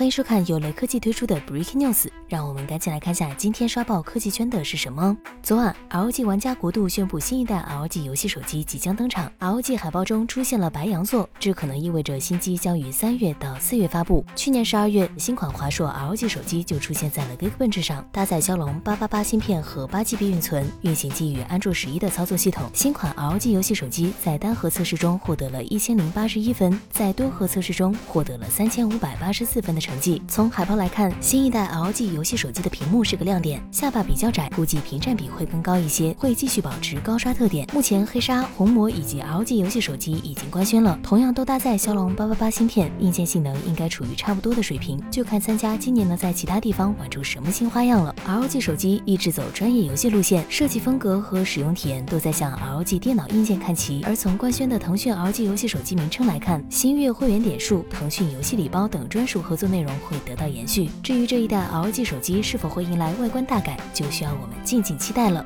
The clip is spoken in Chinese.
欢迎收看由雷科技推出的 Break News，让我们赶紧来看下今天刷爆科技圈的是什么。昨晚，LG 玩家国度宣布新一代 LG 游戏手机即将登场。LG 海报中出现了白羊座，这可能意味着新机将于三月到四月发布。去年十二月，新款华硕 LG 手机就出现在了 Geekbench 上，搭载骁龙八八八芯片和八 GB 运存，运行基于安卓十一的操作系统。新款 LG 游戏手机在单核测试中获得了一千零八十一分，在多核测试中获得了三千五百八十四分的成。成绩从海报来看，新一代 LG 游戏手机的屏幕是个亮点，下巴比较窄，估计屏占比会更高一些，会继续保持高刷特点。目前黑鲨、红魔以及 LG 游戏手机已经官宣了，同样都搭载骁龙八八八芯片，硬件性能应该处于差不多的水平，就看三家今年能在其他地方玩出什么新花样了。LG 手机一直走专业游戏路线，设计风格和使用体验都在向 LG 电脑硬件看齐。而从官宣的腾讯 LG 游戏手机名称来看，星月会员点数、腾讯游戏礼包等专属合作内。内容会得到延续。至于这一代 LG 手机是否会迎来外观大改，就需要我们静静期待了。